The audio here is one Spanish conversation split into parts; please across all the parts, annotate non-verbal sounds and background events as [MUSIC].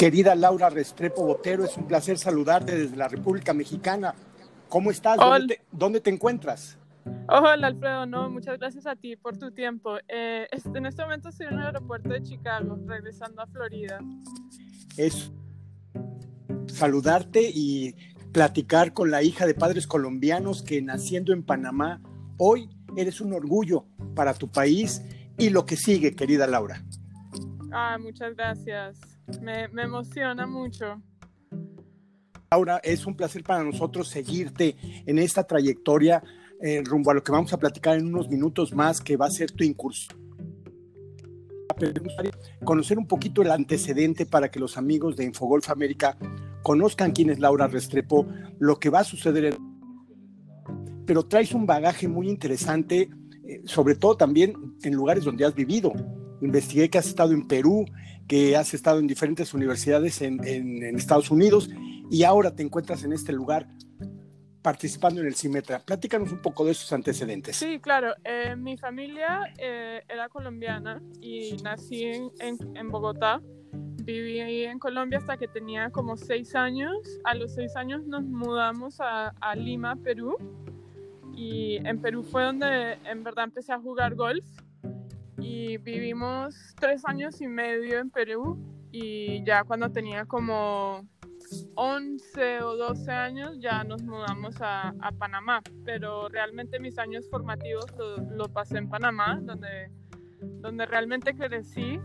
Querida Laura Restrepo Botero, es un placer saludarte desde la República Mexicana. ¿Cómo estás? ¿Dónde te, encuentras? Hola Alfredo, no, muchas gracias a ti por tu tiempo. Eh, en este momento estoy en el aeropuerto de Chicago, regresando a Florida. Es saludarte y platicar con la hija de padres colombianos que naciendo en Panamá, hoy eres un orgullo para tu país y lo que sigue, querida Laura. Ah, muchas gracias. Me, emociona mucho. Laura, es un placer para nosotros seguirte en esta trayectoria eh, rumbo a lo que vamos a platicar en unos minutos más, que va a ser tu incursión. Conocer un poquito el antecedente para que los amigos de Infogolf América conozcan quién es Laura Restrepo, lo que va a suceder en... Pero traes un bagaje muy interesante, eh, sobre todo también en lugares donde has vivido. Investigué que has estado en Perú, que has estado en diferentes universidades en, Estados Unidos y ahora te encuentras en este lugar participando en el CIMETRA. Platícanos un poco de esos antecedentes. Sí, claro. Eh, mi familia eh, era colombiana y nací en, Bogotá. Viví en Colombia hasta que tenía como seis años. A los seis años nos mudamos a, a Lima, Perú. Y en Perú fue donde en verdad empecé a jugar golf y vivimos tres años y medio en Perú y ya cuando tenía como 11 o 12 años ya nos mudamos a, Panamá, pero realmente mis años formativos los lo pasé en Panamá, donde, donde realmente crecí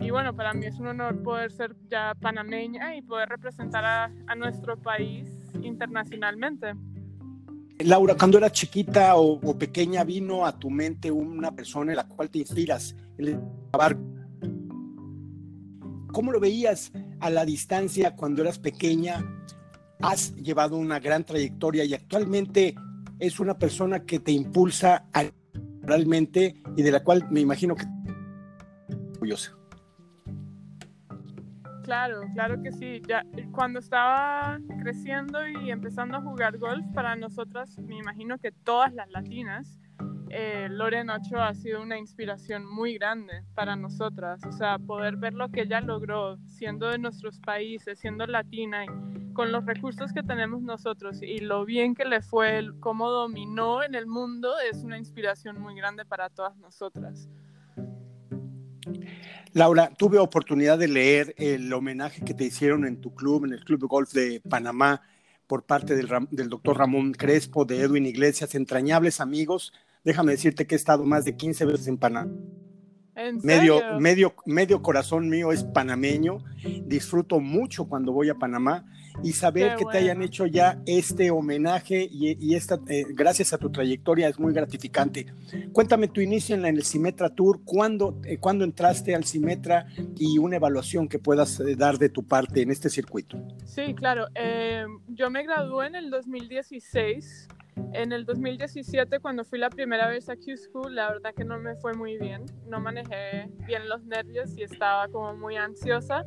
y bueno, para mí es un honor poder ser ya panameña y poder representar a, a nuestro país internacionalmente. Laura, cuando eras chiquita o, pequeña, vino a tu mente una persona en la cual te inspiras. ¿Cómo lo veías a la distancia cuando eras pequeña? Has llevado una gran trayectoria y actualmente es una persona que te impulsa realmente y de la cual me imagino que orgullosa. Claro, claro que sí. Ya, cuando estaba creciendo y empezando a jugar golf, para nosotras, me imagino que todas las latinas, eh, Loren Ocho ha sido una inspiración muy grande para nosotras. O sea, poder ver lo que ella logró siendo de nuestros países, siendo latina, y con los recursos que tenemos nosotros y lo bien que le fue, cómo dominó en el mundo, es una inspiración muy grande para todas nosotras. Laura, tuve oportunidad de leer el homenaje que te hicieron en tu club, en el Club de Golf de Panamá, por parte del, doctor Ramón Crespo, de Edwin Iglesias, entrañables amigos. Déjame decirte que he estado más de 15 veces en Panamá. Medio, medio, medio corazón mío es panameño. Disfruto mucho cuando voy a Panamá y saber que te hayan hecho ya este homenaje y, esta, eh, gracias a tu trayectoria es muy gratificante. Cuéntame tu inicio en, el Cimetra Tour, ¿cuándo, eh, entraste al Cimetra y una evaluación que puedas eh, dar de tu parte en este circuito? Sí, claro. yo me gradué en el 2016. En el 2017, cuando fui la primera vez a Q School, la verdad que no me fue muy bien. No manejé bien los nervios y estaba como muy ansiosa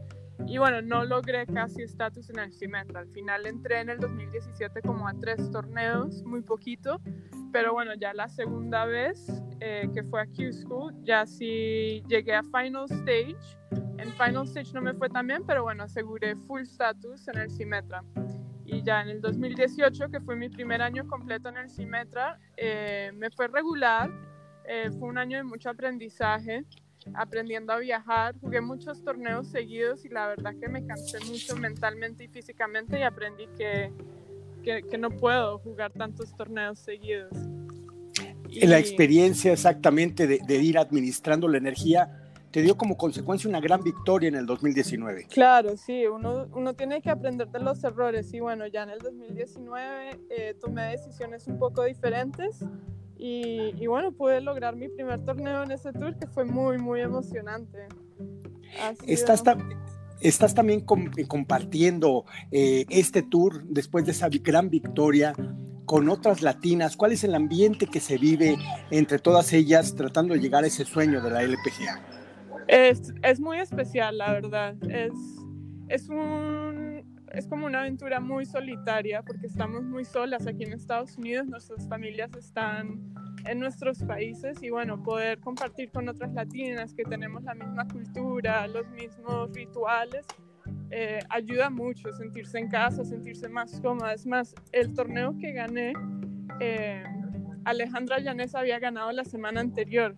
y bueno, no logré casi estatus en el Cimetra. Al final entré en el 2017 como a tres torneos, muy poquito. Pero bueno, ya la segunda vez eh, que fue a Q School, ya sí llegué a Final Stage. En Final Stage no me fue tan bien, pero bueno, aseguré full status en el Cimetra. Y ya en el 2018, que fue mi primer año completo en el Cimetra, eh, me fue regular. Eh, fue un año de mucho aprendizaje aprendiendo a viajar. Jugué muchos torneos seguidos y la verdad que me cansé mucho mentalmente y físicamente y aprendí que, que, no puedo jugar tantos torneos seguidos. Y... La experiencia exactamente de, de, ir administrando la energía te dio como consecuencia una gran victoria en el 2019. Claro, sí, uno, uno tiene que aprender de los errores y bueno, ya en el 2019 eh, tomé decisiones un poco diferentes y, bueno, pude lograr mi primer torneo en ese tour que fue muy, muy emocionante. Estás, estás también compartiendo eh, este tour después de esa gran victoria con otras latinas. ¿Cuál es el ambiente que se vive entre todas ellas tratando de llegar a ese sueño de la LPGA? Es, muy especial, la verdad. Es, es un es como una aventura muy solitaria porque estamos muy solas aquí en Estados Unidos, nuestras familias están en nuestros países y bueno, poder compartir con otras latinas que tenemos la misma cultura, los mismos rituales, eh, ayuda mucho sentirse en casa, sentirse más cómoda. Es más, el torneo que gané, eh, Alejandra Llanes había ganado la semana anterior.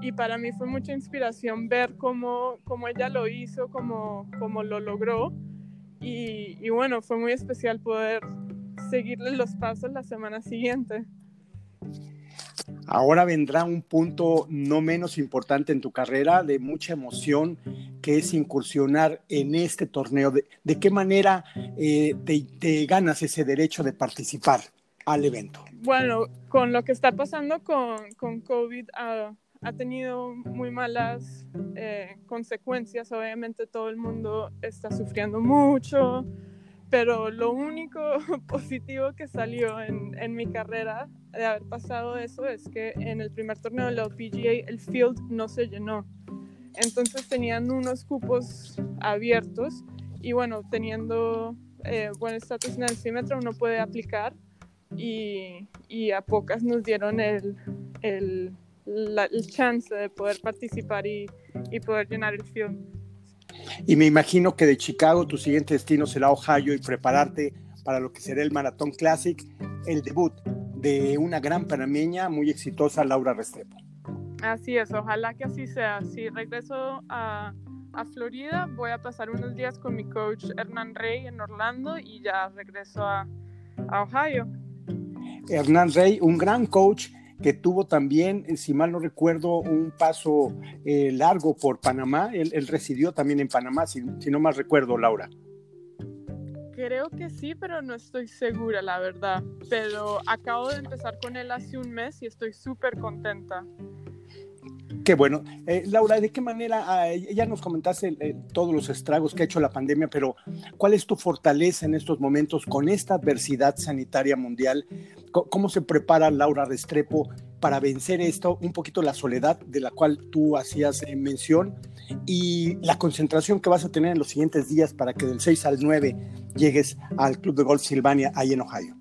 Y para mí fue mucha inspiración ver cómo, cómo ella lo hizo, cómo, cómo lo logró. Y, y bueno, fue muy especial poder seguirle los pasos la semana siguiente. Ahora vendrá un punto no menos importante en tu carrera, de mucha emoción, que es incursionar en este torneo. ¿De, qué manera eh, te, ganas ese derecho de participar al evento? Bueno, con lo que está pasando con, con COVID, ha tenido muy malas eh, consecuencias. Obviamente todo el mundo está sufriendo mucho pero lo único [LAUGHS] positivo que salió en, en, mi carrera de haber pasado eso es que en el primer torneo de la PGA el field no se llenó. Entonces tenían unos cupos abiertos y bueno, teniendo eh, buen estatus en el símetro uno puede aplicar y, y a pocas nos dieron el, el, el chance de poder participar y, y poder llenar el field. Y me imagino que de Chicago tu siguiente destino será Ohio y prepararte para lo que será el Maratón Classic, el debut de una gran panameña muy exitosa, Laura Restrepo. Así es, ojalá que así sea. Si regreso a, a Florida, voy a pasar unos días con mi coach Hernán Rey en Orlando y ya regreso a, a Ohio. Hernán Rey, un gran coach que tuvo también, eh, si mal no recuerdo, un paso eh, largo por Panamá. Él, residió también en Panamá, si, no mal recuerdo, Laura. Creo que sí, pero no estoy segura, la verdad. Pero acabo de empezar con él hace un mes y estoy súper contenta. Qué bueno. Eh, Laura, ¿de qué manera, ah, ya nos comentaste todos los estragos que ha hecho la pandemia, pero ¿cuál es tu fortaleza en estos momentos con esta adversidad sanitaria mundial? ¿Cómo se prepara Laura Restrepo para vencer esto? Un poquito la soledad de la cual tú hacías eh, mención y la concentración que vas a tener en los siguientes días para que del 6 al 9 llegues al Club de Golf Silvania ahí en Ohio.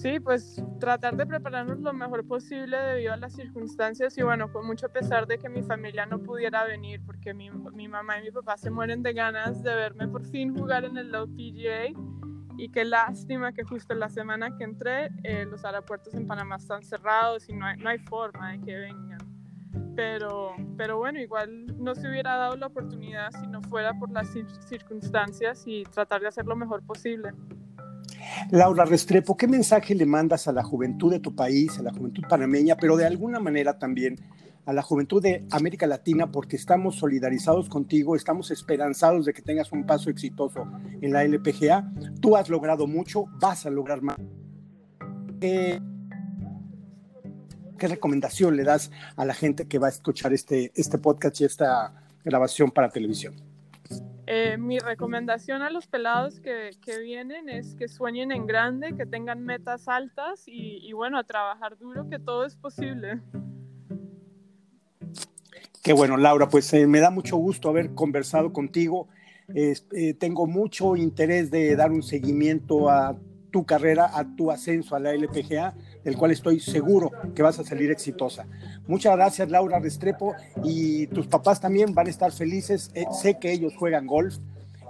Sí, pues tratar de prepararnos lo mejor posible debido a las circunstancias y bueno, con mucho pesar de que mi familia no pudiera venir porque mi, mi mamá y mi papá se mueren de ganas de verme por fin jugar en el LPGA y qué lástima que justo la semana que entré eh, los aeropuertos en Panamá están cerrados y no hay, no hay forma de que vengan. Pero, pero bueno, igual no se hubiera dado la oportunidad si no fuera por las circunstancias y tratar de hacer lo mejor posible. Laura Restrepo, ¿qué mensaje le mandas a la juventud de tu país, a la juventud panameña, pero de alguna manera también a la juventud de América Latina porque estamos solidarizados contigo, estamos esperanzados de que tengas un paso exitoso en la LPGA. Tú has logrado mucho, vas a lograr más. ¿Qué, recomendación le das a la gente que va a escuchar este, este podcast y esta grabación para televisión? Eh, mi recomendación a los pelados que, que, vienen es que sueñen en grande, que tengan metas altas y, y bueno, a trabajar duro, que todo es posible. Qué bueno, Laura, pues eh, me da mucho gusto haber conversado contigo. Eh, tengo mucho interés de dar un seguimiento a tu carrera, a tu ascenso a la LPGA, del cual estoy seguro que vas a salir exitosa. Muchas gracias, Laura Restrepo, y tus papás también van a estar felices. Eh, sé que ellos juegan golf,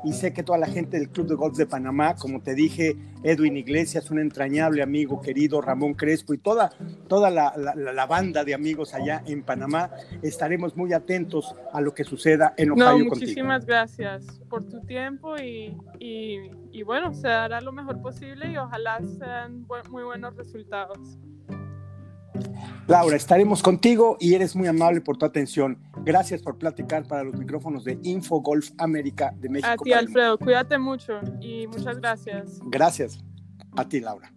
y sé que toda la gente del Club de Golf de Panamá, como te dije, Edwin Iglesias, un entrañable amigo querido, Ramón Crespo y toda, toda la, la, banda de amigos allá en Panamá, estaremos muy atentos a lo que suceda en Ohio no, muchísimas gracias por tu tiempo y, y, y, bueno, se hará lo mejor posible y ojalá sean muy buenos resultados. Laura, estaremos contigo y eres muy amable por tu atención. Gracias por platicar para los micrófonos de Info Golf América de México. A ti, Alfredo, cuídate mucho y muchas gracias. Gracias. A ti, Laura.